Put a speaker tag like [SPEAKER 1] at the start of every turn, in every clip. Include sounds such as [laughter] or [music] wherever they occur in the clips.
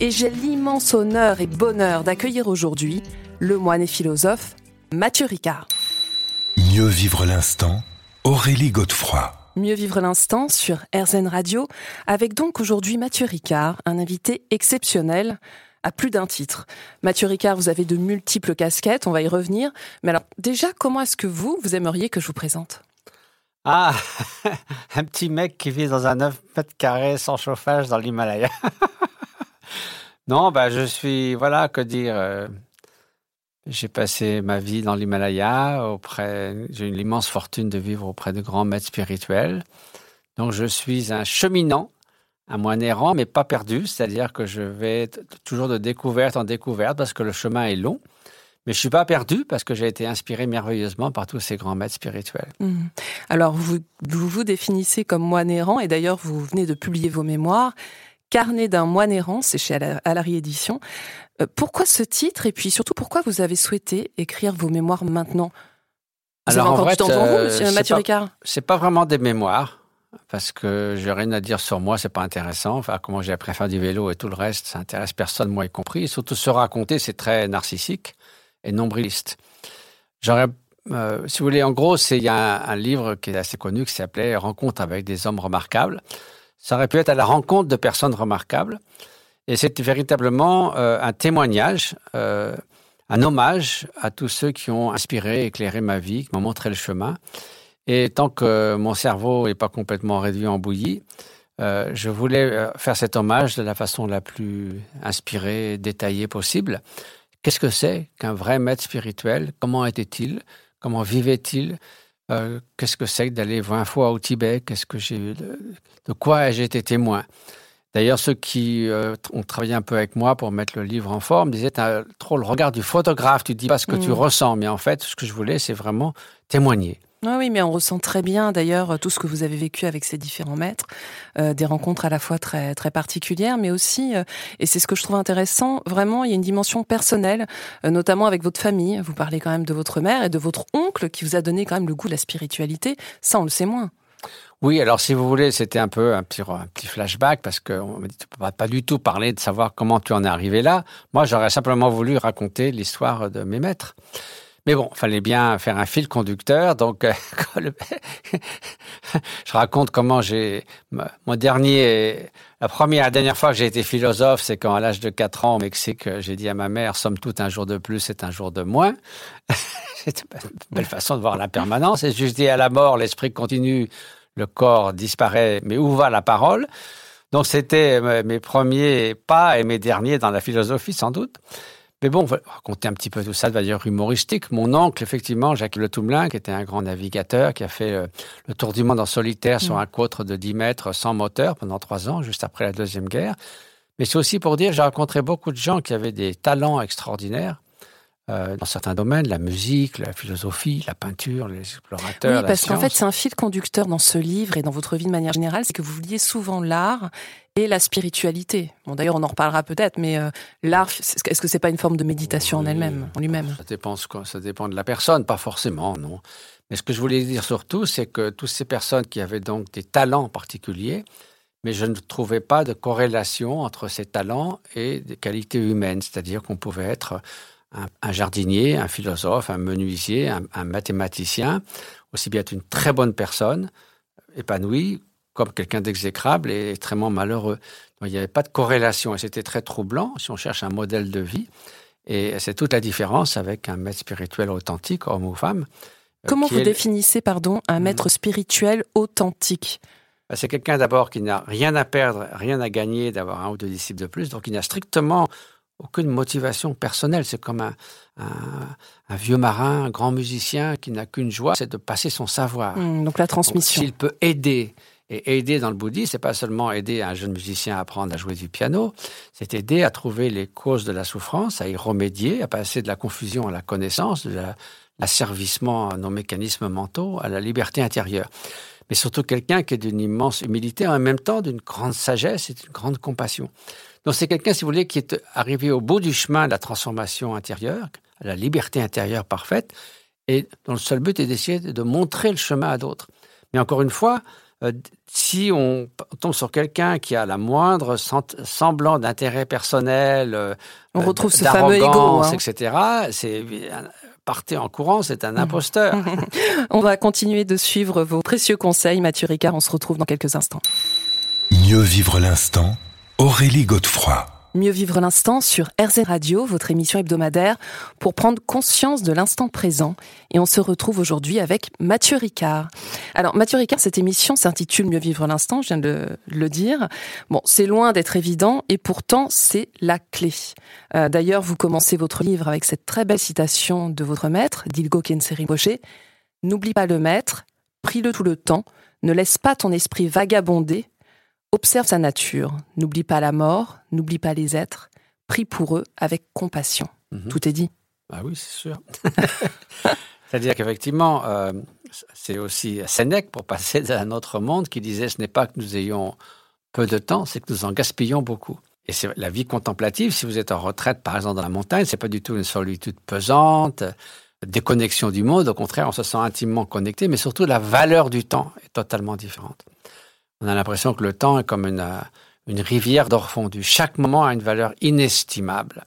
[SPEAKER 1] Et j'ai l'immense honneur et bonheur d'accueillir aujourd'hui le moine et philosophe Mathieu Ricard.
[SPEAKER 2] Mieux vivre l'instant, Aurélie Godefroy.
[SPEAKER 1] Mieux vivre l'instant sur RZN Radio, avec donc aujourd'hui Mathieu Ricard, un invité exceptionnel à plus d'un titre. Mathieu Ricard, vous avez de multiples casquettes, on va y revenir. Mais alors, déjà, comment est-ce que vous, vous aimeriez que je vous présente?
[SPEAKER 3] Ah, [laughs] un petit mec qui vit dans un 9 mètres carrés sans chauffage dans l'Himalaya. [laughs] non, bah, je suis, voilà, que dire. euh, j'ai passé ma vie dans l'Himalaya auprès, j'ai eu l'immense fortune de vivre auprès de grands maîtres spirituels. Donc, je suis un cheminant, un moine errant, mais pas perdu. C'est-à-dire que je vais toujours de découverte en découverte parce que le chemin est long. Mais je suis pas perdu parce que j'ai été inspiré merveilleusement par tous ces grands maîtres spirituels.
[SPEAKER 1] Mhm. Alors, vous, vous vous définissez comme moine errant, et d'ailleurs, vous venez de publier vos mémoires. Carnet d'un moine errant, c'est chez Ala- Alary Édition. Euh, pourquoi ce titre Et puis surtout, pourquoi vous avez souhaité écrire vos mémoires maintenant? Vous
[SPEAKER 3] Alors,
[SPEAKER 1] avez
[SPEAKER 3] en vrai,
[SPEAKER 1] du temps devant vous,
[SPEAKER 3] euh,
[SPEAKER 1] monsieur Mathieu
[SPEAKER 3] pas-
[SPEAKER 1] Ricard
[SPEAKER 3] C'est pas vraiment des mémoires parce que j'ai rien à dire sur moi, c'est pas intéressant. Enfin, comment j'ai appris à faire du vélo et tout le reste, ça intéresse personne, moi y compris. Et surtout se raconter, c'est très narcissique et nombriliste. J'aurais, euh, si vous voulez, en gros, il y a un, un livre qui est assez connu qui s'appelait Rencontre avec des hommes remarquables. Ça aurait pu être à la rencontre de personnes remarquables. Et c'est véritablement euh, un témoignage, euh, un hommage à tous ceux qui ont inspiré, éclairé ma vie, qui m'ont montré le chemin. Et tant que mon cerveau n'est pas complètement réduit en bouillie, euh, je voulais faire cet hommage de la façon la plus inspirée, détaillée possible. Qu'est-ce que c'est qu'un vrai maître spirituel? Comment était-il? Comment vivait-il? Euh, Qu'est-ce que c'est que d'aller 20 fois au Tibet? Qu'est-ce que j'ai de, de quoi ai-je été témoin? D'ailleurs, ceux qui euh, ont travaillé un peu avec moi pour mettre le livre en forme disaient T'as trop le regard du photographe, tu dis pas ce que tu
[SPEAKER 1] Mm.
[SPEAKER 3] ressens. Mais en fait, ce que je voulais, c'est vraiment témoigner.
[SPEAKER 1] Oui, oui, mais on ressent très bien d'ailleurs tout ce que vous avez vécu avec ces différents maîtres, euh, des rencontres à la fois très très particulières, mais aussi, euh, et c'est ce que je trouve intéressant, vraiment, il y a une dimension personnelle, euh, notamment avec votre famille. Vous parlez quand même de votre mère et de votre oncle qui vous a donné quand même le goût de la spiritualité. Ça, on le sait moins.
[SPEAKER 3] Oui, alors si vous voulez, c'était un peu un petit, flashback parce qu'on peux pas, pas du tout parler de savoir comment tu en es arrivé là. Moi, j'aurais simplement voulu raconter l'histoire de mes maîtres. Mais bon, fallait bien faire un fil conducteur, donc euh, [laughs] [laughs] je raconte comment j'ai mon dernier, la première, la dernière fois que j'ai été philosophe, c'est quand à l'âge de 4 ans au Mexique, j'ai dit à ma mère, somme toute, un jour de plus, c'est un jour de moins. [laughs] c'est une belle façon de voir la permanence. Et je dis à la mort, l'esprit continue, le corps disparaît, mais où va la parole? Donc c'était mes mes premiers pas et mes derniers dans la philosophie sans doute. Mais bon, on va raconter un petit peu tout ça de manière humoristique. Mon oncle, effectivement, Jacques Le Toumelin, qui était un grand navigateur, qui a fait euh, le tour du monde en solitaire sur un quatre de 10 mètres sans moteur pendant trois ans, juste après la Deuxième Guerre. Mais c'est aussi pour dire, j'ai rencontré beaucoup de gens qui avaient des talents extraordinaires euh, dans certains domaines, la musique, la philosophie, la peinture, les explorateurs.
[SPEAKER 1] Oui, parce qu'en fait, c'est un fil conducteur dans ce livre et dans votre vie de manière générale, c'est que vous liez souvent l'art et la spiritualité. Bon, d'ailleurs, on en reparlera peut-être, mais euh, l'art, est-ce que c'est pas une forme de méditation en elle-même, en lui-même?
[SPEAKER 3] Ça dépend, ça dépend de la personne, pas forcément, non. Mais ce que je voulais dire surtout, c'est que toutes ces personnes qui avaient donc des talents particuliers, mais je ne trouvais pas de corrélation entre ces talents et des qualités humaines. C'est-à-dire qu'on pouvait être un, un jardinier, un philosophe, un menuisier, un, un mathématicien, aussi bien être une très bonne personne, épanouie, comme quelqu'un d'exécrable et extrêmement malheureux. Donc, il n'y avait pas de corrélation et c'était très troublant si on cherche un modèle de vie. Et c'est toute la différence avec un maître spirituel authentique, homme ou femme. euh,
[SPEAKER 1] Comment vous
[SPEAKER 3] est-
[SPEAKER 1] définissez, pardon, un
[SPEAKER 3] Mhm.
[SPEAKER 1] maître spirituel authentique?
[SPEAKER 3] Ben, C'est quelqu'un d'abord qui n'a rien à perdre, rien à gagner d'avoir un ou deux disciples de plus, donc il n'a strictement aucune motivation personnelle. C'est comme un, un- un vieux marin, un grand musicien qui n'a qu'une joie, c'est de passer son savoir.
[SPEAKER 1] Hmm, Donc la transmission.
[SPEAKER 3] S'il peut aider Et aider dans le bouddhisme, c'est pas seulement aider un jeune musicien à apprendre à jouer du piano, c'est aider à trouver les causes de la souffrance, à y remédier, à passer de la confusion à la connaissance, de l'asservissement à nos mécanismes mentaux, à la liberté intérieure. Mais surtout quelqu'un qui est d'une immense humilité, en même temps d'une grande sagesse et d'une grande compassion. Donc c'est quelqu'un, si vous voulez, qui est arrivé au bout du chemin de la transformation intérieure, à la liberté intérieure parfaite, et dont le seul but est d'essayer de montrer le chemin à d'autres. Mais encore une fois, euh, si on tombe sur quelqu'un qui a la moindre semblant d'intérêt personnel, euh,
[SPEAKER 1] on retrouve ce fameux ego,
[SPEAKER 3] hein. etc. C'est partez en courant, c'est un imposteur. [laughs]
[SPEAKER 1] on va continuer de suivre vos précieux conseils, Mathieu Ricard. On se retrouve dans quelques instants.
[SPEAKER 2] Mieux vivre l'instant, Aurélie Godefroy.
[SPEAKER 1] Mieux vivre l'instant sur RZ Radio, votre émission hebdomadaire, pour prendre conscience de l'instant présent. Et on se retrouve aujourd'hui avec Mathieu Ricard. Alors, Mathieu Ricard, cette émission s'intitule Mieux vivre l'instant, je viens de le dire. Bon, c'est loin d'être évident et pourtant, c'est la clé. Euh, d'ailleurs, vous commencez votre livre avec cette très belle citation de votre maître, Dilgo Kenseri Rocher. N'oublie pas le maître, prie-le tout le temps, ne laisse pas ton esprit vagabonder, Observe sa nature, n'oublie pas la mort, n'oublie pas les êtres, prie pour eux avec compassion. Mhm. Tout est dit.
[SPEAKER 3] Ah oui, c'est sûr. [laughs] C'est-à-dire qu'effectivement, euh, c'est aussi Sénèque, pour passer [laughs] à un autre monde, qui disait ce n'est pas que nous ayons peu de temps, c'est que nous en gaspillons beaucoup. Et c'est la vie contemplative, si vous êtes en retraite, par exemple, dans la montagne, c'est pas du tout une solitude pesante, déconnexion du monde. Au contraire, on se sent intimement connecté, mais surtout la valeur du temps est totalement différente. On a l'impression que le temps est comme une, euh, une rivière d'or fondu. Chaque moment a une valeur inestimable.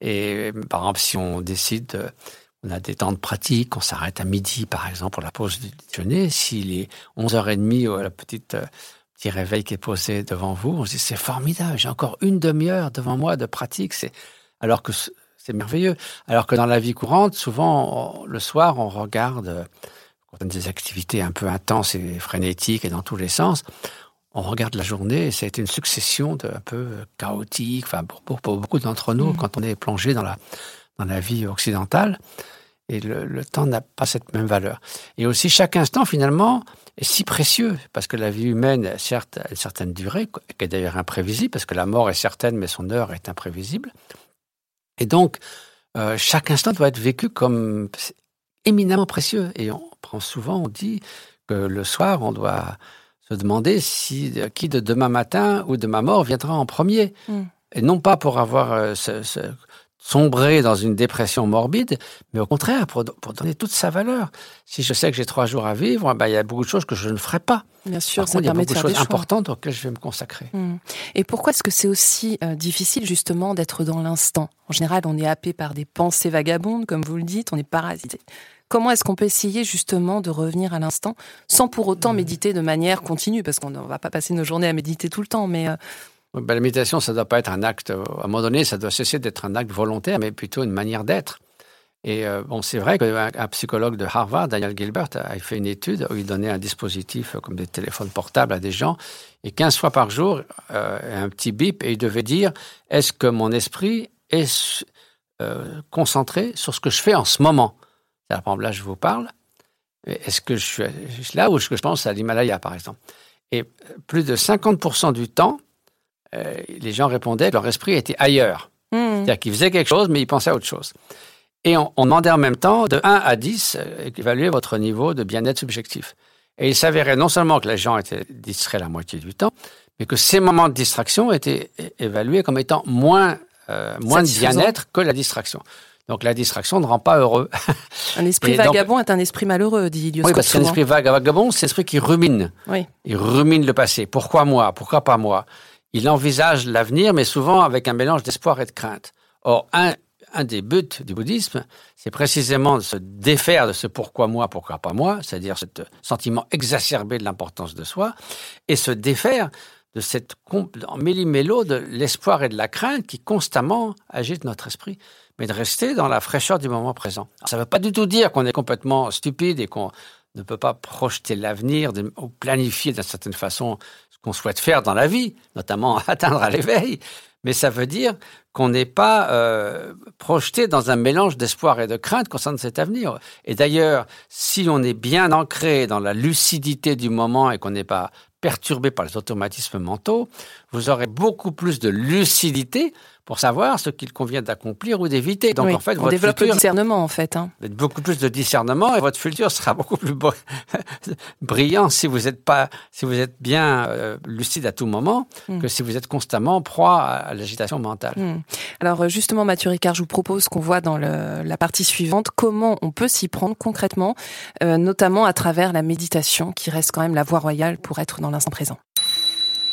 [SPEAKER 3] Et par exemple, si on décide, on a des temps de pratique, on s'arrête à midi, par exemple, pour la pause du déjeuner. S'il est 11h30 ou la petite euh, petit réveil qui est posé devant vous, on se dit c'est formidable, j'ai encore une demi-heure devant moi de pratique. C'est alors que c'est merveilleux. Alors que dans la vie courante, souvent le soir, on regarde des activités un peu intenses et frénétiques et dans tous les sens, on regarde la journée et c'est une succession de un peu chaotique, enfin pour, beaucoup d'entre nous, mm. quand on est plongé dans la, dans la vie occidentale, et le, temps n'a pas cette même valeur. Et aussi, chaque instant, finalement, est si précieux, parce que la vie humaine, certes, a une certaine durée, qui est d'ailleurs imprévisible, parce que la mort est certaine, mais son heure est imprévisible. Et donc, euh, chaque instant doit être vécu comme éminemment précieux. Et on prend souvent, on dit que le soir, on doit se demander si qui de demain matin ou de ma mort viendra en premier. Mm. Et non pas pour avoir euh, sombré dans une dépression morbide, mais au contraire, pour, donner toute sa valeur. Si je sais que j'ai trois jours à vivre, ben, il y a beaucoup de choses que je ne ferai pas.
[SPEAKER 1] Bien sûr,
[SPEAKER 3] ça il y a beaucoup de, choses importantes auxquelles je vais me consacrer. Mm.
[SPEAKER 1] Et pourquoi est-ce que c'est aussi euh, difficile justement d'être dans l'instant? En général, on est happé par des pensées vagabondes, comme vous le dites, on est parasité. Comment est-ce qu'on peut essayer justement de revenir à l'instant sans pour autant mmh. méditer de manière continue? Parce qu'on ne va pas passer nos journées à méditer tout le temps, mais... Euh,
[SPEAKER 3] ben, la méditation, ça ne doit pas être un acte, à un moment donné, ça doit cesser d'être un acte volontaire, mais plutôt une manière d'être. Et euh, bon, c'est vrai qu'un psychologue de Harvard, Daniel Gilbert, a fait une étude où il donnait un dispositif comme des téléphones portables à des gens, et 15 fois par jour, euh, un petit bip, et il devait dire est-ce que mon esprit est concentré sur ce que je fais en ce moment? Par exemple, là, je vous parle. Est-ce que je suis là ou est-ce que je pense à l'Himalaya, par exemple? Et plus de 50% du temps, euh, les gens répondaient que leur esprit était ailleurs. Hmm. C'est-à-dire qu'ils faisaient quelque chose, mais ils pensaient à autre chose. Et on, demandait en même temps, de 1 à 10, euh, évaluer votre niveau de bien-être subjectif. Et il s'avérait non seulement que les gens étaient distraits la moitié du temps, mais que ces moments de distraction étaient évalués comme étant moins, euh, moins de bien-être que la distraction. Donc la distraction ne rend pas heureux. [laughs]
[SPEAKER 1] Un esprit vagabond est un esprit malheureux, dit Ilios.
[SPEAKER 3] Oui, parce qu'un esprit vagabond, c'est l'esprit qui rumine.
[SPEAKER 1] Oui.
[SPEAKER 3] Il rumine le passé. Pourquoi moi? Pourquoi pas moi? Il envisage l'avenir, mais souvent avec un mélange d'espoir et de crainte. Or, un, un des buts du bouddhisme, c'est précisément de se défaire de ce pourquoi moi, pourquoi pas moi, c'est-à-dire ce sentiment exacerbé de l'importance de soi, et se défaire de cette méli-mélo de l'espoir et de la crainte qui constamment agitent notre esprit mais de rester dans la fraîcheur du moment présent. ça ne veut pas du tout dire qu'on est complètement stupide et qu'on ne peut pas projeter l'avenir ou planifier d'une certaine façon ce qu'on souhaite faire dans la vie, notamment [laughs] atteindre à l'éveil. Mais ça veut dire qu'on n'est pas euh, projeté dans un mélange d'espoir et de crainte concernant cet avenir. Et d'ailleurs, si on est bien ancré dans la lucidité du moment et qu'on n'est pas perturbé par les automatismes mentaux, vous aurez beaucoup plus de lucidité pour savoir ce qu'il convient d'accomplir ou d'éviter.
[SPEAKER 1] Donc en fait, on votre développe le discernement en fait. Hein.
[SPEAKER 3] Beaucoup plus de discernement et votre futur sera beaucoup plus [laughs] brillant si vous êtes pas, si vous êtes bien euh, lucide à tout moment hmm. que si vous êtes constamment proie à, l'agitation mentale. Hmm.
[SPEAKER 1] Alors justement, Mathieu Ricard, je vous propose qu'on voit dans le, la partie suivante comment on peut s'y prendre concrètement, euh, notamment à travers la méditation, qui reste quand même la voie royale pour être dans l'instant présent.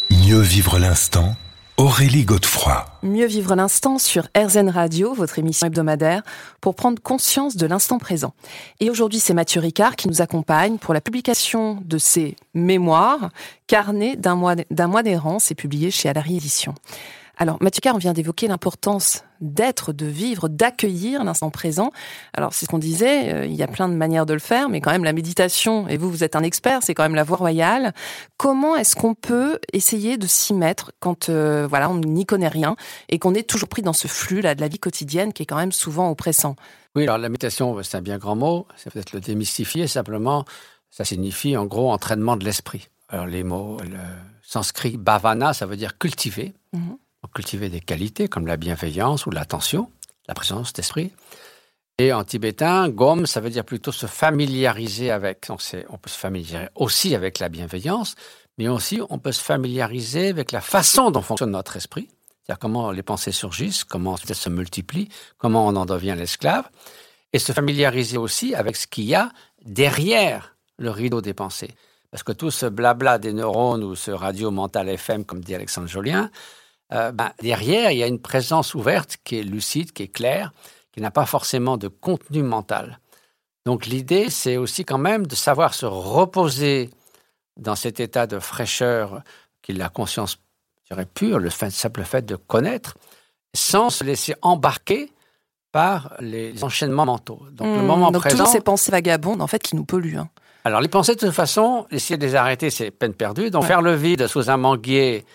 [SPEAKER 2] Mieux vivre l'instant Aurélie Godefroy.
[SPEAKER 1] Mieux vivre l'instant sur RZN Radio, votre émission hebdomadaire, pour prendre conscience de l'instant présent. Et aujourd'hui, c'est Mathieu Ricard qui nous accompagne pour la publication de ses mémoires, Carnet d'un mois, d'errance, et publié chez Alary Édition. Alors, Mathieu Carr, on vient d'évoquer l'importance d'être, de vivre, d'accueillir l'instant présent. Alors, c'est ce qu'on disait, euh, il y a plein de manières de le faire, mais quand même la méditation, et vous, vous êtes un expert, c'est quand même la voie royale. Comment est-ce qu'on peut essayer de s'y mettre quand, euh, voilà, on n'y connaît rien et qu'on est toujours pris dans ce flux-là de la vie quotidienne qui est quand même souvent oppressant?
[SPEAKER 3] Oui, alors la méditation, c'est un bien grand mot, c'est peut-être le démystifier, simplement, ça signifie en gros entraînement de l'esprit. Alors les mots, le sanskrit bhavana, ça veut dire cultiver. Mhm cultiver des qualités comme la bienveillance ou l'attention, la présence d'esprit. Et en tibétain, gom, ça veut dire plutôt se familiariser avec. On peut se familiariser aussi avec la bienveillance, mais aussi on peut se familiariser avec la façon dont fonctionne notre esprit, c'est-à-dire comment les pensées surgissent, comment elles se multiplient, comment on en devient l'esclave, et se familiariser aussi avec ce qu'il y a derrière le rideau des pensées. Parce que tout ce blabla des neurones ou ce radio mental FM, comme dit Alexandre Jolien, euh, ben, derrière, il y a une présence ouverte qui est lucide, qui est claire, qui n'a pas forcément de contenu mental. Donc l'idée, c'est aussi quand même de savoir se reposer dans cet état de fraîcheur qui est la conscience je dirais, pure, le simple fait de connaître, sans se laisser embarquer par les, enchaînements mentaux.
[SPEAKER 1] Donc le hmm, moment donc présent. Ces pensées vagabondes, en fait, qui nous polluent. Hein.
[SPEAKER 3] Alors les pensées, de toute façon, essayer de les arrêter, c'est peine perdue. Donc faire le vide sous un manguier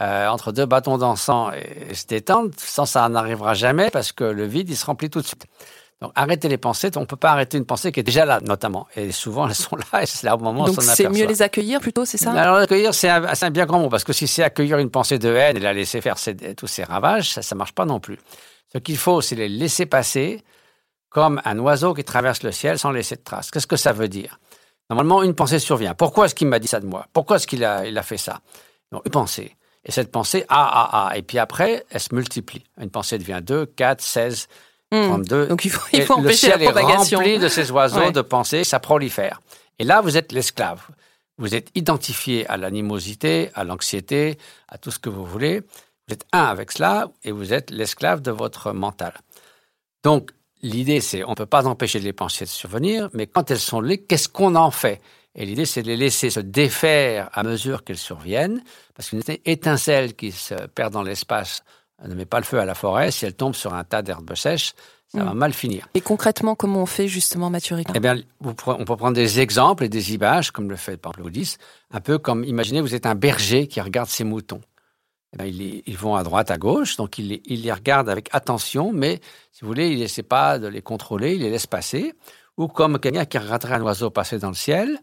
[SPEAKER 3] euh, entre deux bâtons d'encens et, se détendre, sans ça n'arrivera jamais parce que le vide, il se remplit tout de suite. Donc arrêter les pensées, on ne peut pas arrêter une pensée qui est déjà là, notamment. Et souvent, elles sont là et c'est là au moment où on.
[SPEAKER 1] Donc c'est mieux les accueillir plutôt, c'est ça?
[SPEAKER 3] Alors accueillir, c'est un, bien grand mot, parce que si c'est accueillir une pensée de haine et la laisser faire tous ses ravages, ça ne marche pas non plus. Ce qu'il faut, c'est les laisser passer comme un oiseau qui traverse le ciel sans laisser de traces. Qu'est-ce que ça veut dire? Normalement, une pensée survient. Pourquoi est-ce qu'il m'a dit ça de moi? Pourquoi est-ce qu'il a, il a fait ça? Donc, une pensée. Et cette pensée, ah, ah, ah. Et puis après, elle se multiplie. Une pensée devient 2, 4, 16, 32.
[SPEAKER 1] Donc il faut, il faut empêcher la propagation.
[SPEAKER 3] est rempli de ces oiseaux de pensée, ça prolifère. Et là, vous êtes l'esclave. Vous êtes identifié à l'animosité, à l'anxiété, à tout ce que vous voulez. Vous êtes un avec cela et vous êtes l'esclave de votre mental. Donc, l'idée, c'est, on ne peut pas empêcher les pensées de survenir, mais quand elles sont là, qu'est-ce qu'on en fait? Et l'idée, c'est de les laisser se défaire à mesure qu'elles surviennent, parce qu'une étincelle qui se perd dans l'espace ne met pas le feu à la forêt. Si elle tombe sur un tas d'herbes sèches, ça va mm. mal finir.
[SPEAKER 1] Et concrètement, comment on fait justement, Mathieu
[SPEAKER 3] Eh bien, on peut prendre des exemples et des images, comme le fait par exemple un peu comme, imaginez, vous êtes un berger qui regarde ses moutons. Eh ils, vont à droite, à gauche, donc il, il les regarde avec attention, mais si vous voulez, il n'essaie pas de les contrôler, il les laisse passer ou comme quelqu'un qui regarderait un oiseau passer dans le ciel.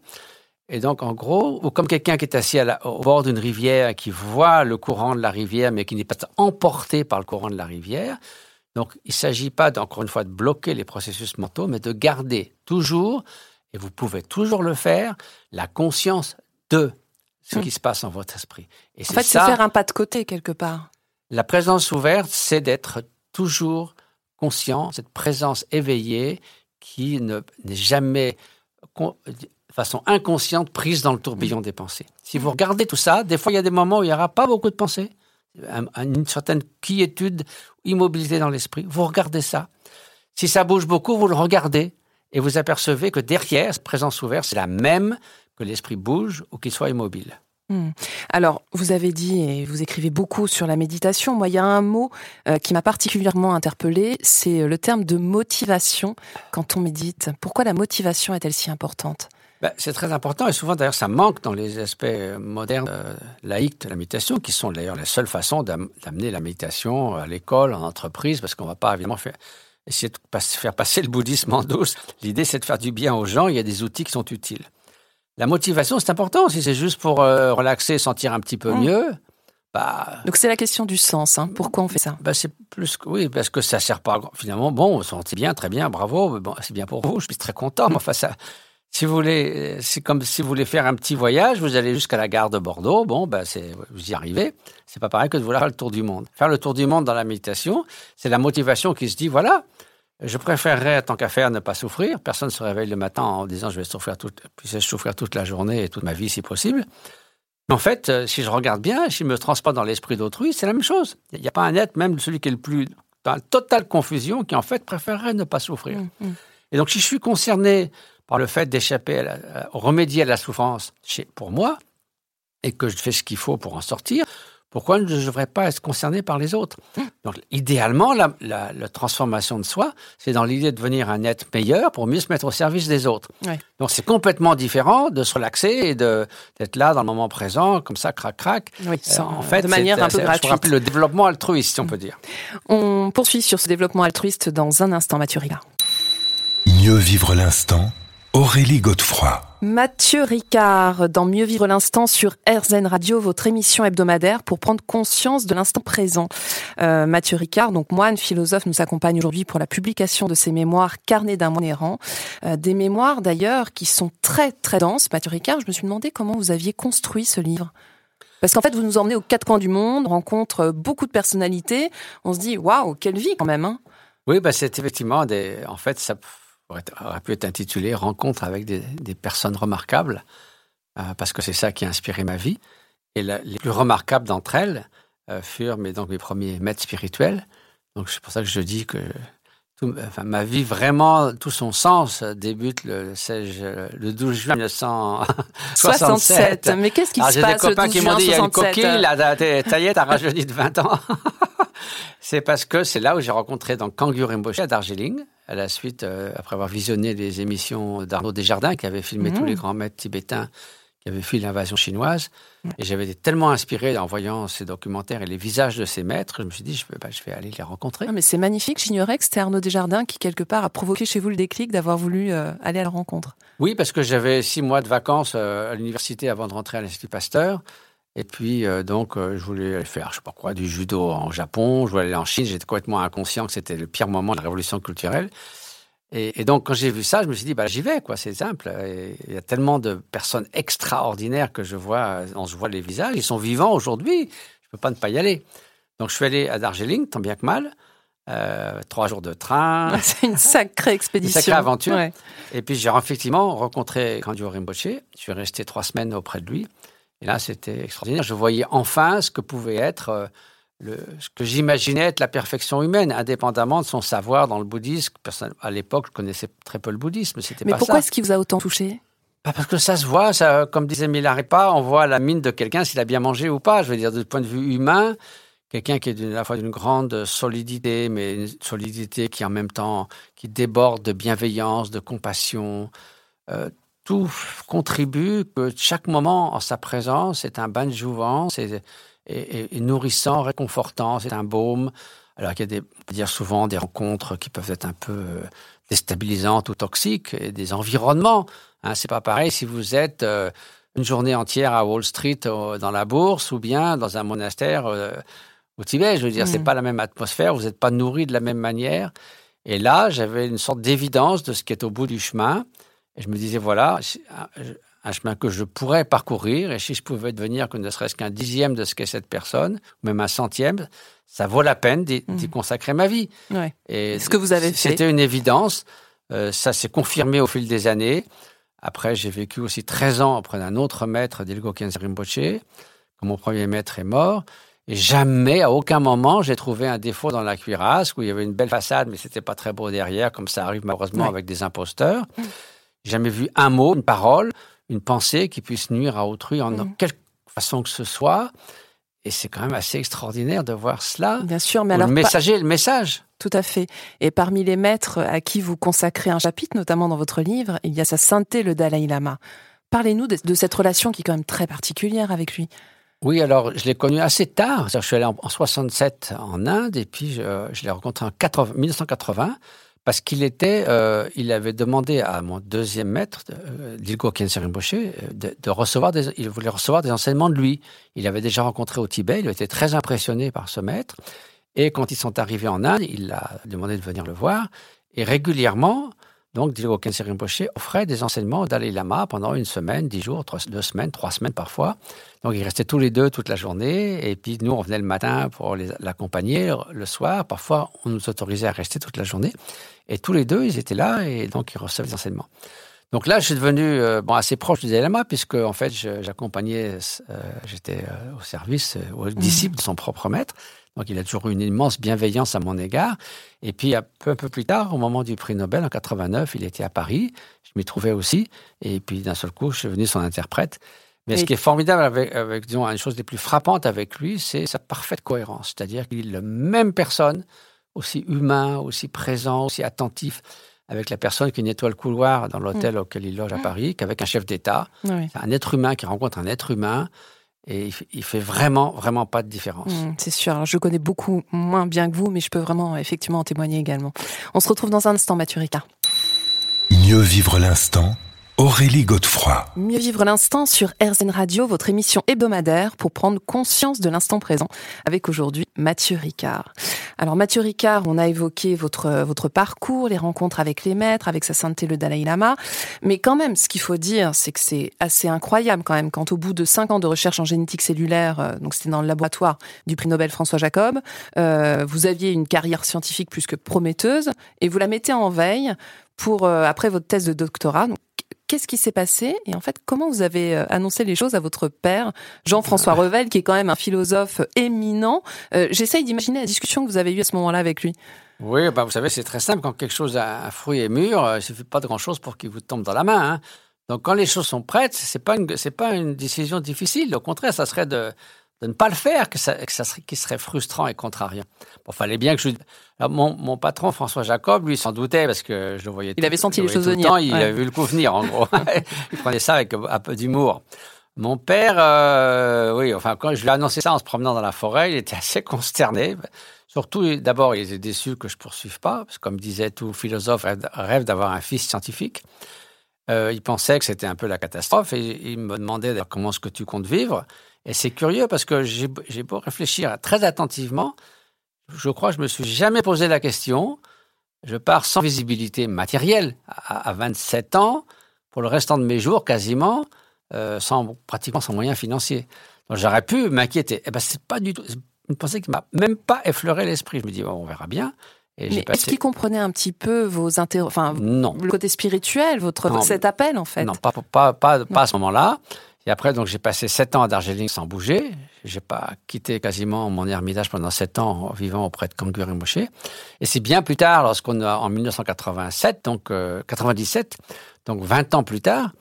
[SPEAKER 3] Et donc, en gros, ou comme quelqu'un qui est assis au bord d'une rivière, qui voit le courant de la rivière, mais qui n'est pas emporté par le courant de la rivière. Donc, il ne s'agit pas, encore une fois, de bloquer les processus mentaux, mais de garder toujours, et vous pouvez toujours le faire, la conscience de ce qui se passe dans votre esprit.
[SPEAKER 1] Et en fait, c'est faire un pas de côté, quelque part.
[SPEAKER 3] La présence ouverte, c'est d'être toujours conscient, cette présence éveillée qui n'est jamais de façon inconsciente prise dans le tourbillon des pensées. Si vous regardez tout ça, des fois il y a des moments où il n'y aura pas beaucoup de pensées, une certaine quiétude, immobilité dans l'esprit. Vous regardez ça. Si ça bouge beaucoup, vous le regardez et vous apercevez que derrière, cette présence ouverte, c'est la même que l'esprit bouge ou qu'il soit immobile.
[SPEAKER 1] Hmm. Alors, vous avez dit et vous écrivez beaucoup sur la méditation. Moi, il y a un mot euh, qui m'a particulièrement interpellé, c'est le terme de motivation quand on médite. Pourquoi la motivation est-elle si importante?
[SPEAKER 3] Ben, c'est très important et souvent d'ailleurs ça manque dans les aspects modernes euh, laïques de la méditation, qui sont d'ailleurs la seule façon d'amener la méditation à l'école, en entreprise, parce qu'on ne va pas évidemment essayer de faire passer le bouddhisme en douce. L'idée c'est de faire du bien aux gens, il y a des outils qui sont utiles. La motivation, c'est important. Si c'est juste pour euh, relaxer, sentir un petit peu
[SPEAKER 1] Mm.
[SPEAKER 3] mieux, bah,
[SPEAKER 1] Donc c'est la question du sens. hein. Pourquoi on fait ça?
[SPEAKER 3] bah c'est plus que oui, parce que ça sert pas finalement. Bon, on sentit bien, très bien, bravo. Bon, c'est bien pour vous. Je suis très content. Mais enfin, ça, si vous voulez, euh, c'est comme si vous voulez faire un petit voyage. Vous allez jusqu'à la gare de Bordeaux. Bon, bah c'est vous y arrivez. C'est pas pareil que de vouloir faire le tour du monde. Faire le tour du monde dans la méditation, c'est la motivation qui se dit voilà. Je préférerais, tant qu'à faire, ne pas souffrir. Personne ne se réveille le matin en disant je vais souffrir toute, puisse-je souffrir toute la journée et toute ma vie si possible. En fait, euh, si je regarde bien, si je me transporte dans l'esprit d'autrui, c'est la même chose. Il n'y a pas un être, même celui qui est le plus dans la totale confusion, qui en fait préférerait ne pas souffrir.
[SPEAKER 1] Mm, mm.
[SPEAKER 3] Et donc, si je suis concerné par le fait d'échapper, à remédier à la souffrance chez, pour moi, et que je fais ce qu'il faut pour en sortir, pourquoi ne devrais pas être concerné par les autres? Donc, idéalement, la, la- la transformation de soi, c'est dans l'idée de devenir un être meilleur pour mieux se mettre au service des autres.
[SPEAKER 1] Ouais.
[SPEAKER 3] Donc, c'est complètement différent de se relaxer et d'être là dans le moment présent, comme ça, crac, crac.
[SPEAKER 1] Oui,
[SPEAKER 3] Euh,
[SPEAKER 1] sans-
[SPEAKER 3] en fait,
[SPEAKER 1] de manière
[SPEAKER 3] c'est-
[SPEAKER 1] un peu gratuite.
[SPEAKER 3] le développement altruiste, si on peut dire. [laughs]
[SPEAKER 1] On poursuit sur ce développement altruiste dans un instant, Mathieu Ricard.
[SPEAKER 2] Mieux vivre l'instant, Aurélie Godefroy.
[SPEAKER 1] Mathieu Ricard, dans Mieux vivre l'instant sur RZN Radio, votre émission hebdomadaire pour prendre conscience de l'instant présent. Euh, Mathieu Ricard, donc moine, philosophe, nous accompagne aujourd'hui pour la publication de ses mémoires Carnet d'un moine errant. Euh, des mémoires d'ailleurs qui sont très très denses. Mathieu Ricard, je me suis demandé comment vous aviez construit ce livre. Parce qu'en fait, vous nous emmenez aux quatre coins du monde, on rencontre beaucoup de personnalités. On se dit, waouh, quelle vie quand même. Hein
[SPEAKER 3] Oui, bah, c'est effectivement des. En fait, ça aurait pu être intitulé Rencontre avec des, des personnes remarquables, euh, parce que c'est ça qui a inspiré ma vie. Et la- les plus remarquables d'entre elles euh, furent mes, donc, mes premiers maîtres spirituels. Donc, c'est pour ça que je dis que tout- enfin, ma vie, vraiment, tout son sens débute le, 16, le 12 juin 1967. [laughs]
[SPEAKER 1] Mais qu'est-ce qui
[SPEAKER 3] Alors,
[SPEAKER 1] se
[SPEAKER 3] j'ai des
[SPEAKER 1] passe
[SPEAKER 3] copains
[SPEAKER 1] 12
[SPEAKER 3] qui m'ont dit, il y a une
[SPEAKER 1] 67
[SPEAKER 3] coquille, là, ça y est, t'as rajeuni de 20 ans. [laughs] c'est parce que c'est là où j'ai rencontré donc Kangyu Rinpoche à Darjeeling, à la suite, euh, après avoir visionné les émissions d'Arnaud Desjardins, qui avait filmé tous les grands maîtres tibétains qui avaient fui l'invasion chinoise. Et j'avais été tellement inspiré en voyant ces documentaires et les visages de ces maîtres, je me suis dit, je vais, bah, je vais aller les rencontrer.
[SPEAKER 1] Mais c'est magnifique. J'ignorais que c'était Arnaud Desjardins qui, quelque part, a provoqué chez vous le déclic d'avoir voulu euh, aller à la rencontre.
[SPEAKER 3] Oui, parce que j'avais six mois de vacances euh, à l'université avant de rentrer à l'Institut Pasteur. Et puis, euh, donc, euh, je voulais faire, je sais pas quoi, du judo en Japon. Je voulais aller en Chine. J'étais complètement inconscient que c'était le pire moment de la révolution culturelle. Et, et donc, quand j'ai vu ça, je me suis dit, bah, j'y vais, quoi. C'est simple. Il y a tellement de personnes extraordinaires que je vois, on se voit les visages. Ils sont vivants aujourd'hui. Je peux pas ne pas y aller. Donc, je suis allé à Darjeeling, tant bien que mal. Euh, trois jours de train. [laughs]
[SPEAKER 1] c'est une sacrée expédition.
[SPEAKER 3] sacrée aventure.
[SPEAKER 1] Ouais.
[SPEAKER 3] Et puis j'ai effectivement rencontré Kandyo Rinpoche. Je suis resté trois semaines auprès de lui. Et là, c'était extraordinaire. Je voyais enfin ce que pouvait être euh, le, ce que j'imaginais être la perfection humaine, indépendamment de son savoir dans le bouddhisme. Personne, à l'époque, je connaissais très peu le bouddhisme. C'était
[SPEAKER 1] Mais
[SPEAKER 3] pas
[SPEAKER 1] pourquoi
[SPEAKER 3] ça.
[SPEAKER 1] est-ce qu'il vous a autant touché?
[SPEAKER 3] Bah, parce que ça se voit, ça, comme disait Milarepa, on voit la mine de quelqu'un s'il a bien mangé ou pas. Je veux dire, du point de vue humain, quelqu'un qui est à la fois d'une grande solidité, mais une solidité qui en même temps qui déborde de bienveillance, de compassion. Euh, tout contribue que chaque moment en sa présence est un bain de jouvence et, et- et- et nourrissant, réconfortant, c'est un baume. Alors qu'il y a des, on peut dire souvent des rencontres qui peuvent être un peu euh, déstabilisantes ou toxiques, et des environnements. Hein, c'est pas pareil si vous êtes euh, une journée entière à Wall Street dans la bourse ou bien dans un monastère euh, au Tibet. Je veux dire, c'est
[SPEAKER 1] Mhm.
[SPEAKER 3] pas la même atmosphère, vous n'êtes pas nourri de la même manière. Et là, j'avais une sorte d'évidence de ce qui est au bout du chemin. Et je me disais, voilà, un- chemin que je pourrais parcourir. Et si je pouvais devenir que ne serait-ce qu'un dixième de ce qu'est cette personne, ou même un centième, ça vaut la peine d'y
[SPEAKER 1] Mhm.
[SPEAKER 3] consacrer ma vie.
[SPEAKER 1] Ouais.
[SPEAKER 3] Et
[SPEAKER 1] Ce que vous avez fait.
[SPEAKER 3] C'était une évidence. Euh, ça s'est confirmé au fil des années. Après, j'ai vécu aussi 13 ans auprès d'un autre maître, Dilgo Rinpoche, quand mon premier maître est mort. Et jamais, à aucun moment, j'ai trouvé un défaut dans la cuirasse, où il y avait une belle façade, mais c'était pas très beau derrière, comme ça arrive malheureusement
[SPEAKER 1] Ouais.
[SPEAKER 3] avec des imposteurs. Jamais vu un mot, une parole, une pensée qui puisse nuire à autrui en
[SPEAKER 1] Mhm.
[SPEAKER 3] quelque façon que ce soit. Et c'est quand même assez extraordinaire de voir cela.
[SPEAKER 1] Bien sûr, mais alors
[SPEAKER 3] le messager, le message.
[SPEAKER 1] tout à fait. Et parmi les maîtres à qui vous consacrez un chapitre, notamment dans votre livre, il y a sa sainteté, le Dalai Lama. Parlez-nous de, de cette relation qui est quand même très particulière avec lui.
[SPEAKER 3] Oui, alors je l'ai connu assez tard. Je suis allé en, en 67 en Inde et puis je, je l'ai rencontré en 80 1980 parce qu'il était, euh, il avait demandé à mon deuxième maître, euh, Dilgo Khyentse de, de, recevoir des, il voulait recevoir des enseignements de lui. Il avait déjà rencontré au Tibet, il était très impressionné par ce maître. Et quand ils sont arrivés en Inde, il a demandé de venir le voir. Et régulièrement, donc, Dilgo Khyentse Rinpoche offrait des enseignements au Dalai Lama pendant une semaine, dix jours, deux semaines, trois semaines parfois. Donc, ils restaient tous les deux toute la journée. Et puis, nous, on venait le matin pour l'accompagner. Le soir, parfois, on nous autorisait à rester toute la journée. Et tous les deux, ils étaient là et donc, ils recevaient des enseignements. Donc là, je suis devenu euh, bon, assez proche du Dalai Lama, puisque en fait, j'accompagnais, euh, j'étais euh, au service, au disciple de son propre maître. Donc il a toujours eu une immense bienveillance à mon égard. Et puis un peu, un peu plus tard, au moment du prix Nobel en 89, il était à Paris. Je m'y trouvais aussi. Et puis d'un seul coup, je suis devenu son interprète. Mais ce qui est formidable avec, avec, disons, une chose des plus frappantes avec lui, c'est sa parfaite cohérence. C'est-à-dire qu'il est la même personne, aussi humain, aussi présent, aussi attentif avec la personne qui nettoie le couloir dans l'hôtel mm. auquel il loge à mm. Paris, qu'avec un chef d'État. Un être humain qui rencontre un être humain. Et il fait vraiment, vraiment pas de différence. Mm,
[SPEAKER 1] c'est sûr. Alors, je connais beaucoup moins bien que vous, mais je peux vraiment, effectivement, en témoigner également. On se retrouve dans un instant, Mathieu
[SPEAKER 2] Mieux vivre l'instant Aurélie Godefroy.
[SPEAKER 1] Mieux vivre l'instant sur RZN Radio, votre émission hebdomadaire pour prendre conscience de l'instant présent avec aujourd'hui Mathieu Ricard. Alors Mathieu Ricard, on a évoqué votre, votre parcours, les rencontres avec les maîtres, avec sa sainteté le Dalai Lama, mais quand même ce qu'il faut dire c'est que c'est assez incroyable quand même quand au bout de cinq ans de recherche en génétique cellulaire, euh, donc c'était dans le laboratoire du prix Nobel François Jacob, euh, vous aviez une carrière scientifique plus que prometteuse et vous la mettez en veille pour euh, après votre thèse de doctorat. Qu'est-ce qui s'est passé et en fait comment vous avez euh, annoncé les choses à votre père Jean-François Revel qui est quand même un philosophe éminent. Euh, j'essaye d'imaginer la discussion que vous avez eue à ce moment-là avec lui.
[SPEAKER 3] Oui, bah vous savez c'est très simple quand quelque chose a un fruit est mûr, euh, il suffit pas de grand-chose pour qu'il vous tombe dans la main. Hein. Donc quand les choses sont prêtes, c'est pas c'est pas une décision difficile. Au contraire, ça serait de de ne pas le faire, que ça, que ça serait, qui serait frustrant et contrariant. Bon, fallait bien que je. Alors, mon, mon patron François Jacob, lui, s'en doutait parce que je le voyais.
[SPEAKER 1] Il avait senti
[SPEAKER 3] les
[SPEAKER 1] choses venir.
[SPEAKER 3] il avait vu le coup venir, en gros. [laughs] il prenait ça avec un peu d'humour. Mon père, euh, oui, enfin, quand je lui ai annoncé ça en se promenant dans la forêt, il était assez consterné. Surtout, d'abord, il était déçu que je poursuive pas, parce que comme disait tout philosophe, rêve d'avoir un fils scientifique. Euh, il pensait que c'était un peu la catastrophe et il me demandait comment est-ce que tu comptes vivre? Et c'est curieux parce que j'ai beau réfléchir très attentivement, je crois que je me suis jamais posé la question. Je pars sans visibilité matérielle à, 27 ans, pour le restant de mes jours quasiment, euh, sans pratiquement sans moyens financiers. Donc j'aurais pu m'inquiéter. Eh ben c'est pas du tout une pensée qui m'a même pas effleuré l'esprit. Je me dis bon, on verra bien.
[SPEAKER 1] Mais est-ce qu'il comprenait un petit peu vos inter... enfin non. le côté spirituel, votre cet appel en fait?
[SPEAKER 3] Non, pas pas pas, pas à ce moment-là. Et après, donc, j'ai passé sept ans à Darjeeling sans bouger. J'ai pas quitté quasiment mon ermitage pendant sept ans, vivant auprès de Kangur Moshe. Et c'est bien plus tard, lorsqu'on a, en 1987, donc, 97, euh, donc 20 ans plus tard,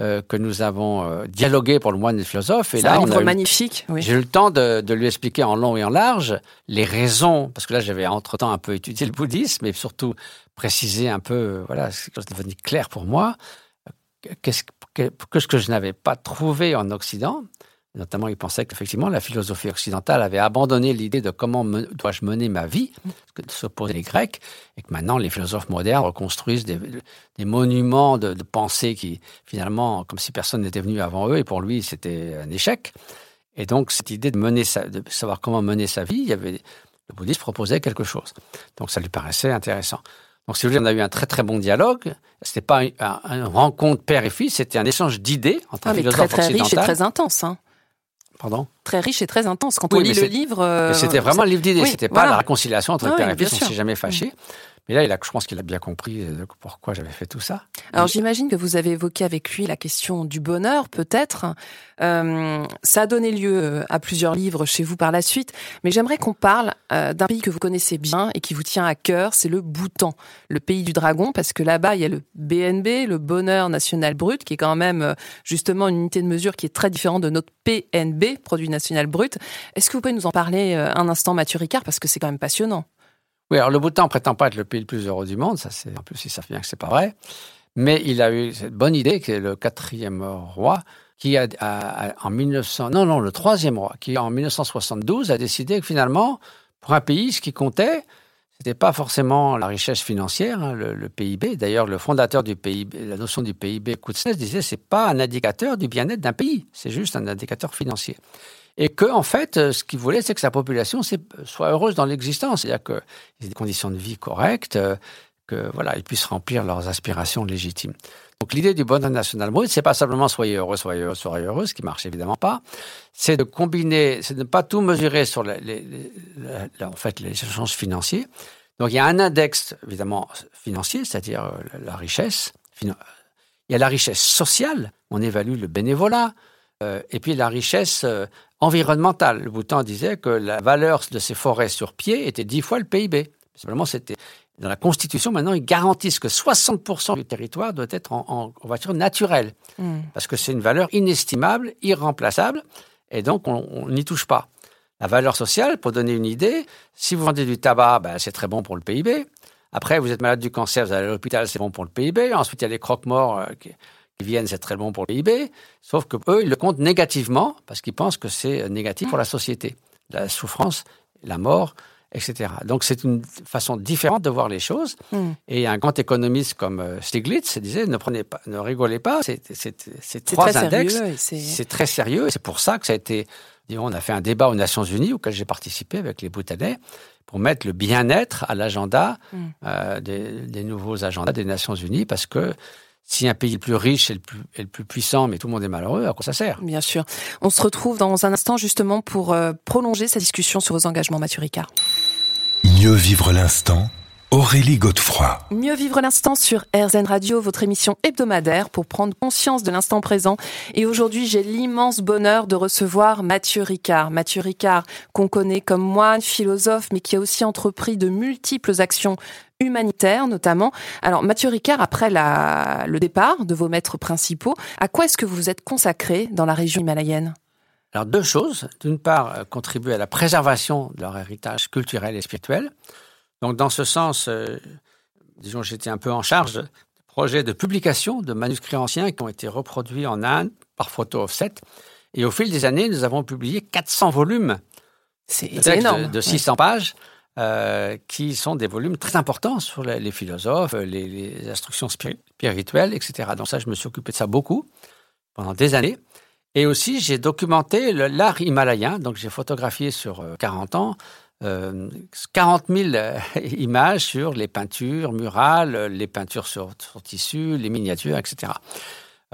[SPEAKER 3] euh, que nous avons euh, dialogué pour le moine des philosophes.
[SPEAKER 1] Et là, un livre magnifique.
[SPEAKER 3] Oui. J'ai eu le temps de, de, lui expliquer en long et en large les raisons, parce que là, j'avais entre-temps un peu étudié le bouddhisme, mais surtout préciser un peu, voilà, c'est devenu clair pour moi. Qu'est-ce que, ce que je n'avais pas trouvé en Occident. Notamment, il pensait qu'effectivement, la philosophie occidentale avait abandonné l'idée de comment dois-je mener ma vie, de s'opposer les Grecs, et que maintenant, les philosophes modernes reconstruisent des, monuments de, pensée qui, finalement, comme si personne n'était venu avant eux, et pour lui, c'était un échec. Et donc, cette idée de, mener de savoir comment mener sa vie, le bouddhisme proposait quelque chose. Donc, ça lui paraissait intéressant. Donc, si vous voulez, on a eu un très très bon dialogue. C'était pas une, rencontre père et fils, c'était un échange d'idées entre ah, un philosophe
[SPEAKER 1] très, très riche et très intense. Hein.
[SPEAKER 3] Pardon
[SPEAKER 1] Très riche et très intense. Quand on lit le livre. Euh,
[SPEAKER 3] c'était vraiment un livre d'idées. c'était pas la réconciliation entre père et fils. On s'est jamais fâché. Mais là, il a, je pense qu'il a bien compris euh, pourquoi j'avais fait tout ça.
[SPEAKER 1] Alors j'imagine que vous avez évoqué avec lui la question du bonheur, peut-être. Euh, ça a donné lieu à plusieurs livres chez vous par la suite, mais j'aimerais qu'on parle d'un pays que vous connaissez bien et qui vous tient à cœur, c'est le Bhoutan, le pays du dragon, parce que là-bas, il y a le BNB, le bonheur national brut, qui est quand même justement une unité de mesure qui est très différente de notre PNB, produit national brut. Est-ce que vous pouvez nous en parler un instant, Mathieu Ricard, parce que c'est quand même passionnant
[SPEAKER 3] oui, alors le Bhoutan prétend pas être le pays le plus heureux du monde, ça c'est en plus ils savent bien que c'est pas vrai, mais il a eu cette bonne idée que le quatrième roi qui a, en 1900 non non le troisième roi qui en 1972 a décidé que finalement pour un pays ce qui comptait c'était pas forcément la richesse financière, hein, le, PIB. D'ailleurs, le fondateur du PIB, la notion du PIB, Koutsnes, disait c'est pas un indicateur du bien-être d'un pays, c'est juste un indicateur financier. Et que, en fait, ce qu'il voulait, c'est que sa population soit heureuse dans l'existence, c'est-à-dire qu'ils aient des conditions de vie correctes, que voilà, ils puissent remplir leurs aspirations légitimes. Donc l'idée du bonheur national brut, c'est pas simplement soyez heureux, soyez heureux, soyez heureux, ce qui marche évidemment pas. C'est de combiner, c'est de ne pas tout mesurer sur les, les, en fait les échanges financiers. Donc il y a un index évidemment financier, c'est-à-dire euh, la, richesse. Il y a la richesse sociale, on évalue le bénévolat, euh, et puis la richesse euh, environnementale. Le Bhoutan disait que la valeur de ces forêts sur pied était dix fois le PIB. Simplement, c'était dans la Constitution, maintenant, ils garantissent que 60% du territoire doit être en, voiture naturelle. Hmm. Parce que c'est une valeur inestimable, irremplaçable, et donc on n'y touche pas. La valeur sociale, pour donner une idée, si vous vendez du tabac, ben, c'est très bon pour le PIB. Après, vous êtes malade du cancer, vous allez à l'hôpital, c'est bon pour le PIB. Ensuite, il y a les croque-morts euh, qui, viennent, c'est très bon pour le PIB. Sauf que eux, ils le comptent négativement parce qu'ils pensent que c'est négatif pour la société. La souffrance, la mort, etc. Donc c'est une façon différente de voir les choses. Hmm. Et un grand économiste comme euh, Stiglitz disait ne prenez pas, ne rigolez pas. C'est trois index. C'est très sérieux. C'est pour ça que ça a été. on a fait un débat aux Nations Unies auquel j'ai participé avec les Bhoutanais pour mettre le bien-être à l'agenda hmm. euh, des, des, nouveaux agendas des Nations Unies parce que si un pays est le plus riche et le plus, le plus, puissant, mais tout le monde est malheureux, à quoi ça sert?
[SPEAKER 1] Bien sûr. On se retrouve dans un instant justement pour euh, prolonger cette discussion sur vos engagements, Mathieu Ricard.
[SPEAKER 2] Mieux vivre l'instant Aurélie Godefroy.
[SPEAKER 1] Mieux vivre l'instant sur RZN Radio, votre émission hebdomadaire pour prendre conscience de l'instant présent. Et aujourd'hui, j'ai l'immense bonheur de recevoir Mathieu Ricard. Mathieu Ricard, qu'on connaît comme moine, philosophe, mais qui a aussi entrepris de multiples actions humanitaires notamment. Alors Mathieu Ricard, après le départ de vos maîtres principaux, à quoi est-ce que vous vous êtes consacré dans la région himalayenne?
[SPEAKER 3] Alors deux choses. D'une part, euh, contribuer à la préservation de leur héritage culturel et spirituel. Donc dans ce sens, euh, disons, j'étais un peu en charge de projets de publication de manuscrits anciens qui ont été reproduits en Inde par photo offset. Et au fil des années, nous avons publié 400 volumes.
[SPEAKER 1] C'est énorme.
[SPEAKER 3] De, 600 pages. Euh, qui sont des volumes très importants sur les, philosophes, les, instructions spirituelles, etc. Donc ça, je me suis occupé de ça beaucoup pendant des années. Et aussi, j'ai documenté l'art himalayen. Donc, j'ai photographié sur 40 euh, ans euh, 40 000 euh, [laughs] images sur les peintures murales, les peintures sur tissu, les miniatures, etc.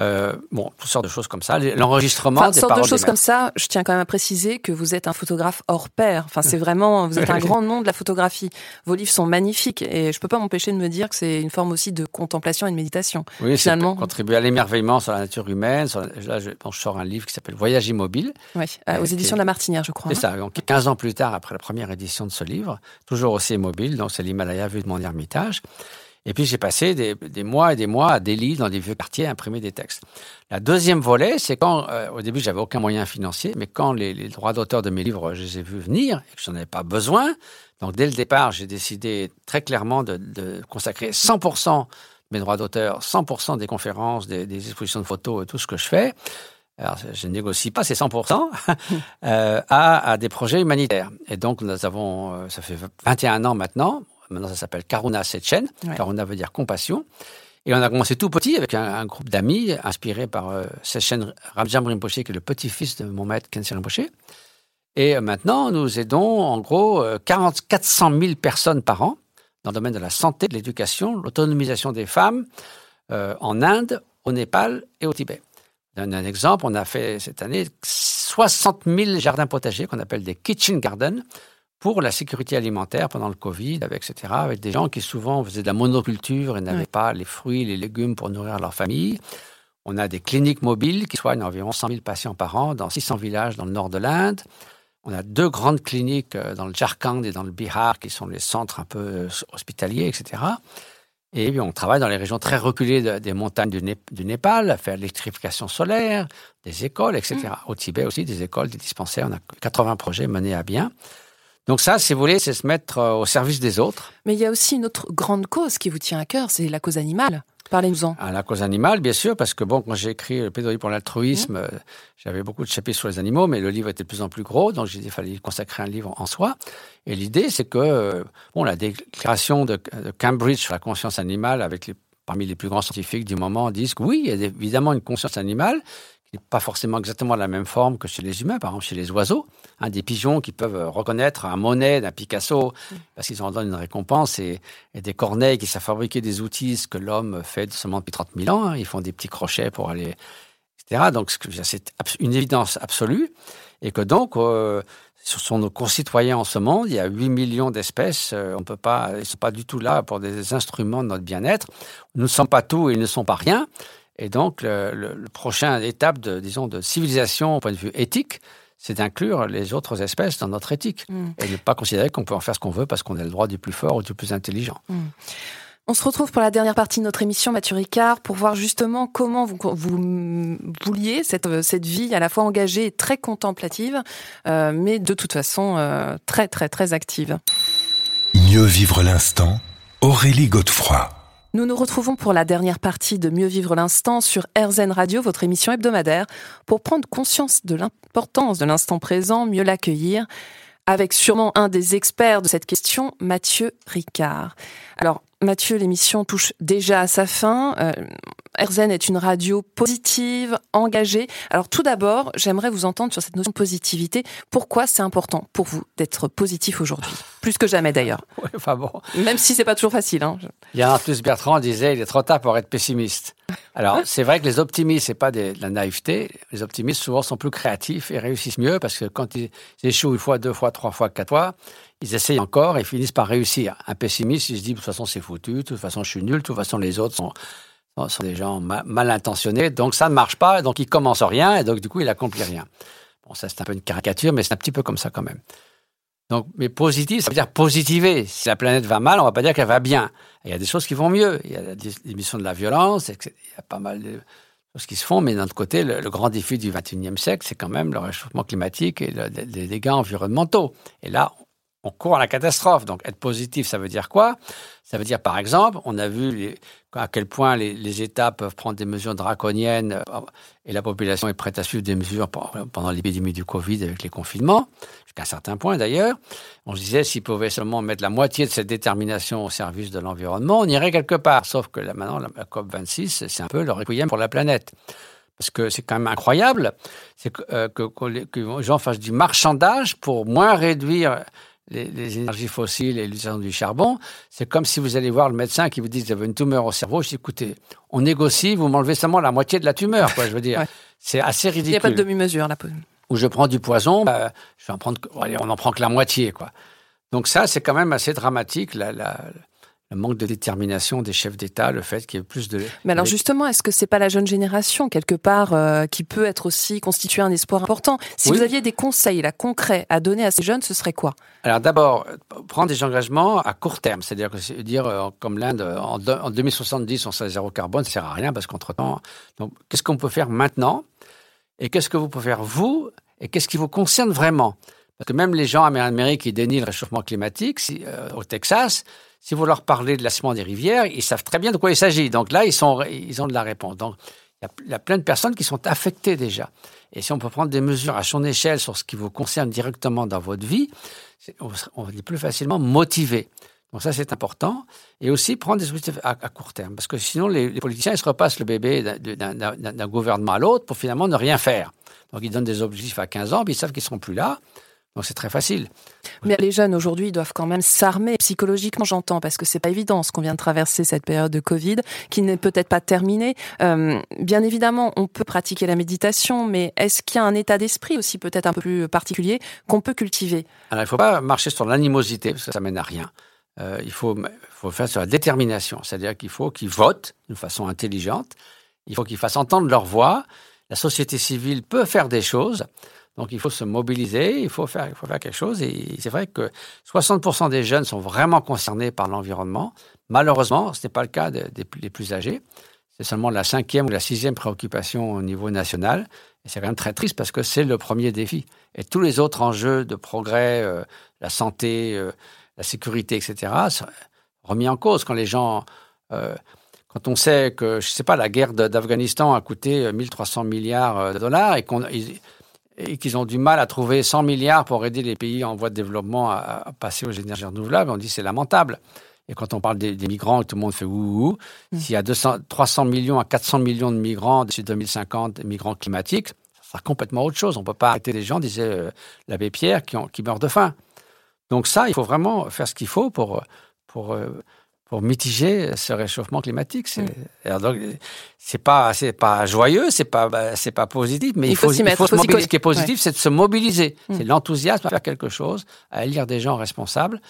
[SPEAKER 3] Euh, bon, toutes sortes de choses comme ça. L'enregistrement
[SPEAKER 1] enfin, des sortes de choses comme ça. Je tiens quand même à préciser que vous êtes un photographe hors pair. Enfin, c'est vraiment, vous êtes un [laughs] grand nom de la photographie. Vos livres sont magnifiques et je peux pas m'empêcher de me dire que c'est une forme aussi de contemplation et de méditation.
[SPEAKER 3] Oui, finalement. Contribuer à l'émerveillement sur la nature humaine. là, je, sors un livre qui s'appelle Voyage immobile.
[SPEAKER 1] Oui, euh, aux éditions de la Martinière, je crois.
[SPEAKER 3] C'est hein. ça. Donc, 15 ans plus tard, après la première édition de ce livre, toujours aussi immobile. Donc, c'est l'Himalaya vu de mon ermitage. Et puis j'ai passé des, mois et des mois à Delhi, dans des vieux quartiers, à imprimer des textes. La deuxième volet, c'est quand, euh, au début, j'avais aucun moyen financier, mais quand les, droits d'auteur de mes livres, je les ai vus venir et que j'en avais pas besoin, donc dès le départ, j'ai décidé très clairement de, consacrer 100% de mes droits d'auteur, 100% des conférences, des, expositions de photos tout ce que je fais. Alors, je négocie pas ces 100% [laughs] euh, à, à, des projets humanitaires. Et donc, nous avons, euh, ça fait 21 ans maintenant, Maintenant, ça s'appelle Karuna Sechen. Karuna veut dire compassion. Et on a commencé tout petit avec un, groupe d'amis inspirés par euh, Sechen Ramjam Rinpoche, qui est le petit-fils de mon maître Kensei Rinpoche. Et euh, maintenant, nous aidons en gros 40, 400 000 personnes par an dans le domaine de la santé, de l'éducation, l'autonomisation des femmes euh, en Inde, au Népal et au Tibet. D'un un exemple, on a fait cette année 60 000 jardins potagers qu'on appelle des kitchen gardens pour la sécurité alimentaire pendant le Covid, avec, etc., avec des gens qui souvent faisaient de la monoculture et n'avaient pas les fruits, les légumes pour nourrir leur famille. On a des cliniques mobiles qui soignent environ 100 000 patients par an dans 600 villages dans le nord de l'Inde. On a deux grandes cliniques euh, dans le Jharkhand et dans le Bihar qui sont les centres un peu euh, hospitaliers, etc. Et on travaille dans les régions très reculées des montagnes du, Népal, à faire l'électrification solaire, des écoles, etc. Mm. Au Tibet aussi, des écoles, des dispensaires. On a 80 projets menés à bien. Donc ça, si vous voulez, c'est se mettre euh, au service des autres.
[SPEAKER 1] Mais il y a aussi une autre grande cause qui vous tient à cœur, c'est la cause animale. Parlez-nous-en.
[SPEAKER 3] À la cause animale, bien sûr, parce que bon, quand j'ai écrit le plaidoyer pour l'altruisme, euh, j'avais beaucoup de chapitres sur les animaux, mais le livre était de plus en plus gros, donc j'ai dit qu'il fallait consacrer un livre en soi. Et l'idée, c'est que euh, bon, la déclaration de, Cambridge sur la conscience animale, avec les, parmi les plus grands scientifiques du moment, disent que oui, il y a évidemment une conscience animale, pas forcément exactement la même forme que chez les humains, par exemple chez les oiseaux. Hein, des pigeons qui peuvent reconnaître un Monet d'un Picasso mm. parce qu'ils en donnent une récompense et, des corneilles qui savent fabriquer des outils, ce que l'homme fait seulement depuis 30 000 ans. Hein. ils font des petits crochets pour aller, etc. Donc c'est une évidence absolue et que donc euh, ce sont nos concitoyens en ce monde. Il y a 8 millions d'espèces. Euh, on peut pas, ils ne sont pas du tout là pour des instruments de notre bien-être. Nous ne sommes pas tout et ils ne sont pas rien. Et donc, le, le, prochain étape de, disons, de civilisation au point de vue éthique, c'est d'inclure les autres espèces dans notre éthique mm. et ne pas considérer qu'on peut en faire ce qu'on veut parce qu'on a le droit du plus fort ou du plus intelligent. Mm.
[SPEAKER 1] On se retrouve pour la dernière partie de notre émission, Mathieu Ricard, pour voir justement comment vous, vous vouliez cette, cette vie à la fois engagée et très contemplative, euh, mais de toute façon euh, très très très active.
[SPEAKER 2] Mieux vivre l'instant, Aurélie Godefroy.
[SPEAKER 1] Nous nous retrouvons pour la dernière partie de Mieux vivre l'instant sur RZN Radio, votre émission hebdomadaire, pour prendre conscience de l'importance de l'instant présent, mieux l'accueillir, avec sûrement un des experts de cette question, Mathieu Ricard. Alors, Mathieu, l'émission touche déjà à sa fin. Euh, RZN est une radio positive, engagée. Alors tout d'abord, j'aimerais vous entendre sur cette notion de positivité. Pourquoi c'est important pour vous d'être positif aujourd'hui? Plus que jamais d'ailleurs. [laughs]
[SPEAKER 3] Oui, enfin bon.
[SPEAKER 1] Même si c'est pas toujours facile. Hein.
[SPEAKER 3] Il y a plus Bertrand disait il est trop tard pour être pessimiste. Alors [laughs] c'est vrai que les optimistes, c'est pas de la naïveté. Les optimistes souvent sont plus créatifs et réussissent mieux parce que quand ils échouent une fois, deux fois, trois fois, quatre fois, ils essayent encore et finissent par réussir. Un pessimiste, il se dit de toute façon c'est foutu, de toute façon je suis nul, de toute façon les autres sont sont des gens mal intentionnés, donc ça ne marche pas, donc il commence rien, et donc du coup il accomplit rien. Bon, ça c'est un peu une caricature, mais c'est un petit peu comme ça quand même. Donc, mais positif, ça veut dire positiver. Si la planète va mal, on va pas dire qu'elle va bien. il y a des choses qui vont mieux. Il y a l'émission de la violence, il y a pas mal de choses qui se font, mais d'un autre côté, le, grand défi du XXIe siècle, c'est quand même le réchauffement climatique et les dégâts environnementaux. Et là, on court à la catastrophe. Donc être positif, ça veut dire quoi? Ça veut dire par exemple, on a vu à quel point les, États peuvent prendre des mesures draconiennes euh, et la population est prête à suivre des mesures pendant l'épidémie du Covid avec les confinements, jusqu'à un certain point d'ailleurs. On se disait s'ils pouvaient seulement mettre la moitié de cette détermination au service de l'environnement, on irait quelque part. Sauf que là, maintenant, la, COP26, c'est un peu le requiem pour la planète parce que c'est quand même incroyable, c'est que, euh, que, les gens fassent du marchandage pour moins réduire les, énergies fossiles et l'utilisation du charbon, c'est comme si vous allez voir le médecin qui vous dit que vous avez une tumeur au cerveau. Je dis, écoutez, on négocie, vous m'enlevez seulement la moitié de la tumeur, quoi, je veux dire. [laughs] C'est assez ridicule. Il n'y
[SPEAKER 1] a pas de demi-mesure, là.
[SPEAKER 3] Ou je prends du poison, bah, je vais en prendre, on n'en prend que la moitié, quoi. Donc ça, c'est quand même assez dramatique, la, la, le manque de détermination des chefs d'État, le fait qu'il y ait plus de...
[SPEAKER 1] Mais alors justement, est-ce que c'est pas la jeune génération, quelque part, euh, qui peut être aussi constituer un espoir important? Si vous aviez des conseils là, concrets à donner à ces jeunes, ce serait quoi?
[SPEAKER 3] Alors d'abord, prendre des engagements à court terme, c'est-à-dire que dire euh, comme l'Inde, en, en, 2070, on sera zéro carbone, ça sert à rien parce qu'entre-temps... Donc qu'est-ce qu'on peut faire maintenant? Et qu'est-ce que vous pouvez faire vous? Et qu'est-ce qui vous concerne vraiment? Parce que même les gens américains qui dénient le réchauffement climatique, euh, au Texas, si vous leur parlez de l'assement des rivières, ils savent très bien de quoi il s'agit. Donc là, ils, ont de la réponse. Donc il y, a, plein de personnes qui sont affectées déjà. Et si on peut prendre des mesures à son échelle sur ce qui vous concerne directement dans votre vie, on, est plus facilement motivé. Donc ça, c'est important. Et aussi prendre des objectifs à, court terme. Parce que sinon, les, politiciens, ils se repassent le bébé d'un gouvernement à l'autre pour finalement ne rien faire. Donc ils donnent des objectifs à 15 ans, puis ils savent qu'ils ne seront plus là. Donc c'est très facile.
[SPEAKER 1] Mais les jeunes aujourd'hui doivent quand même s'armer psychologiquement, j'entends, parce que c'est pas évident ce qu'on vient de traverser cette période de Covid, qui n'est peut-être pas terminée. Euh, bien évidemment, on peut pratiquer la méditation, mais est-ce qu'il y a un état d'esprit aussi peut-être un peu plus particulier qu'on peut cultiver?
[SPEAKER 3] Alors il ne faut pas marcher sur l'animosité, parce que ça mène à rien. Euh, il faut, faut faire sur la détermination, c'est-à-dire qu'il faut qu'ils votent d'une façon intelligente, il faut qu'ils fassent entendre leur voix. La société civile peut faire des choses. Donc il faut se mobiliser, il faut faire, il faut faire quelque chose. Et c'est vrai que 60% des jeunes sont vraiment concernés par l'environnement. Malheureusement, ce n'est pas le cas des, plus âgés. C'est seulement la cinquième ou la sixième préoccupation au niveau national. Et c'est quand même très triste parce que c'est le premier défi. Et tous les autres enjeux de progrès, euh, la santé, euh, la sécurité, etc., sont remis en cause quand les gens... Euh, quand on sait que, je sais pas, la guerre d'Afghanistan a coûté 1300 milliards de dollars et qu'on et qu'ils ont du mal à trouver 100 milliards pour aider les pays en voie de développement à, passer aux énergies renouvelables, on dit c'est lamentable. Et quand on parle des, migrants, tout le monde fait ouh, mmh. S'il y a 200, 300 millions à 400 millions de migrants d'ici 2050, migrants climatiques, ça sera complètement autre chose. On ne peut pas arrêter les gens, disait euh, l'abbé Pierre, qui, ont, qui meurent de faim. Donc ça, il faut vraiment faire ce qu'il faut pour, pour euh, pour mitiger ce réchauffement climatique. C'est mm. c'est pas c'est pas joyeux, c'est pas bah, c'est pas positif, mais il, faut, s'y mettre. se mobiliser. Ce qui est positif, c'est de se mobiliser. Mm. C'est l'enthousiasme à faire quelque chose, à élire des gens responsables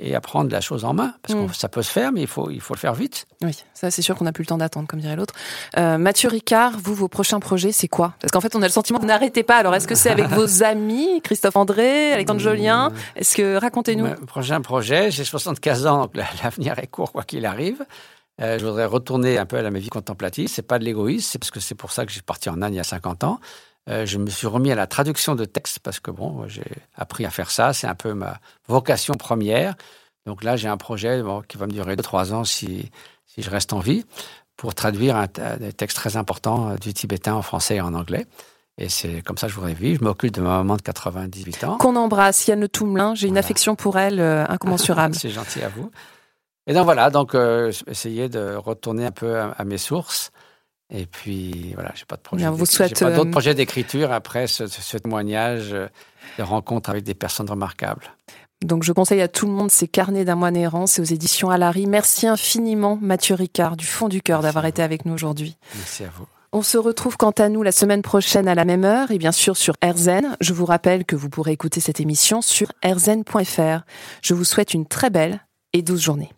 [SPEAKER 3] et à prendre la chose en main. Parce que mm. ça peut se faire, mais il faut, il faut le faire vite.
[SPEAKER 1] Oui, ça c'est sûr qu'on n'a plus le temps d'attendre, comme dirait l'autre. Euh, Mathieu Ricard, vous, vos prochains projets, c'est quoi? Parce qu'en fait, on a le sentiment que vous n'arrêtez pas. Alors, est-ce que c'est avec [laughs] vos amis, Christophe André, Alexandre Jolien? Est-ce que, racontez-nous.
[SPEAKER 3] Prochain projet, j'ai 75 ans, donc [laughs] l'avenir est court, quoi qu'il arrive. Euh, je voudrais retourner un peu à ma vie contemplative. C'est pas de l'égoïsme, c'est parce que c'est pour ça que j'ai parti en Inde il y a 50 ans. Euh, je me suis remis à la traduction de textes parce que bon, j'ai appris à faire ça. C'est un peu ma vocation première. Donc là, j'ai un projet qui va me durer 2-3 ans si, si je reste en vie pour traduire un, des textes très importants euh, du tibétain en français et en anglais. Et c'est comme ça que je voudrais vivre. Je m'occupe de ma maman de 98 ans.
[SPEAKER 1] Qu'on embrasse, Yann Toumelin. J'ai une affection pour elle euh, incommensurable. [laughs]
[SPEAKER 3] c'est gentil à vous. Et donc voilà, donc euh, essayer de retourner un peu à, mes sources. Et puis voilà, j'ai pas de projet. vous souhaite pas d'autres projets d'écriture après ce, ce témoignage de rencontre avec des personnes remarquables.
[SPEAKER 1] Donc je conseille à tout le monde ces carnets d'un moine errant, c'est aux éditions Alary. Merci infiniment Mathieu Ricard du fond du cœur d'avoir été avec nous aujourd'hui.
[SPEAKER 3] Merci à vous.
[SPEAKER 1] On se retrouve quant à nous la semaine prochaine à la même heure et bien sûr sur RZN. Je vous rappelle que vous pourrez écouter cette émission sur rzn.fr. Je vous souhaite une très belle et douce journée.